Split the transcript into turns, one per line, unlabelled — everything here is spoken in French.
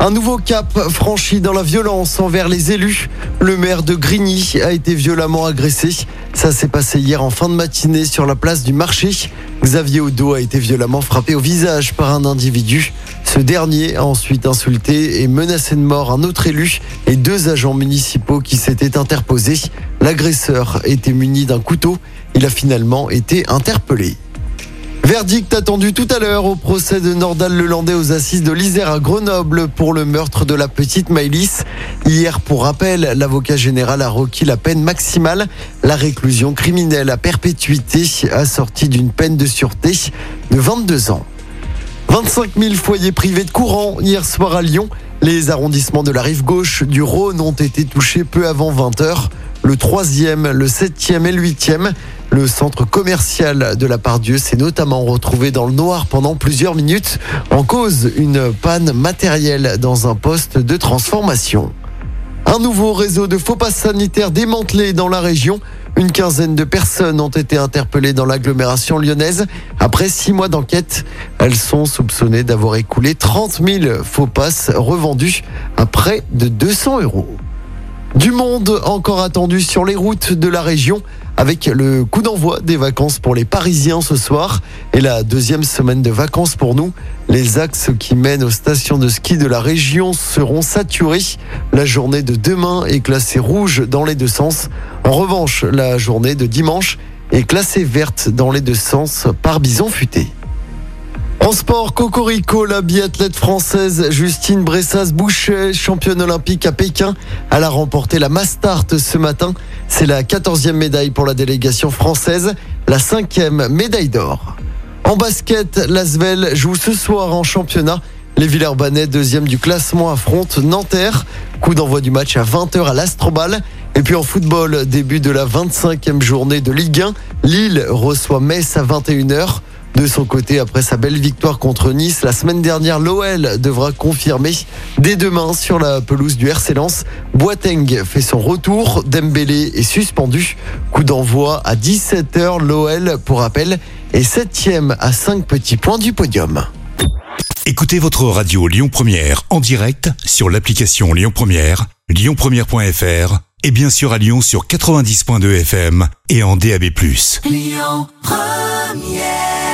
Un nouveau cap franchi dans la violence envers les élus. Le maire de Grigny a été violemment agressé. Ça s'est passé hier en fin de matinée sur la place du marché. Xavier Odo a été violemment frappé au visage par un individu. Ce dernier a ensuite insulté et menacé de mort un autre élu et deux agents municipaux qui s'étaient interposés. L'agresseur était muni d'un couteau. Il a finalement été interpellé. Verdict attendu tout à l'heure au procès de Nordal Lelandais aux assises de l'Isère à Grenoble pour le meurtre de la petite Maïlis. Hier, pour rappel, l'avocat général a requis la peine maximale, la réclusion criminelle à perpétuité assortie d'une peine de sûreté de 22 ans. 25 000 foyers privés de courant hier soir à Lyon. Les arrondissements de la rive gauche du Rhône ont été touchés peu avant 20 heures. Le troisième, le septième et le huitième. Le centre commercial de la Pardieu s'est notamment retrouvé dans le noir pendant plusieurs minutes en cause une panne matérielle dans un poste de transformation. Un nouveau réseau de faux passes sanitaires démantelé dans la région. Une quinzaine de personnes ont été interpellées dans l'agglomération lyonnaise. Après six mois d'enquête, elles sont soupçonnées d'avoir écoulé 30 000 faux passes revendus à près de 200 euros. Du monde encore attendu sur les routes de la région avec le coup d'envoi des vacances pour les Parisiens ce soir et la deuxième semaine de vacances pour nous. Les axes qui mènent aux stations de ski de la région seront saturés. La journée de demain est classée rouge dans les deux sens. En revanche, la journée de dimanche est classée verte dans les deux sens par bison futé. En sport, Cocorico, la biathlète française Justine Bressas-Boucher, championne olympique à Pékin, elle a remporté la Mastart ce matin. C'est la 14e médaille pour la délégation française, la cinquième médaille d'or. En basket, l'Asvel joue ce soir en championnat. Les Villeurbanais, deuxième du classement, affrontent Nanterre. Coup d'envoi du match à 20h à l'Astrobal. Et puis en football, début de la 25e journée de Ligue 1. Lille reçoit Metz à 21h. De son côté, après sa belle victoire contre Nice, la semaine dernière, l'OL devra confirmer dès demain sur la pelouse du RC Lens. Boateng fait son retour, Dembélé est suspendu. Coup d'envoi à 17h, l'OL, pour rappel, est septième à 5 petits points du podium.
Écoutez votre radio Lyon Première en direct sur l'application Lyon Première, lyonpremière.fr et bien sûr à Lyon sur 90.2 FM et en DAB+.
Lyon Première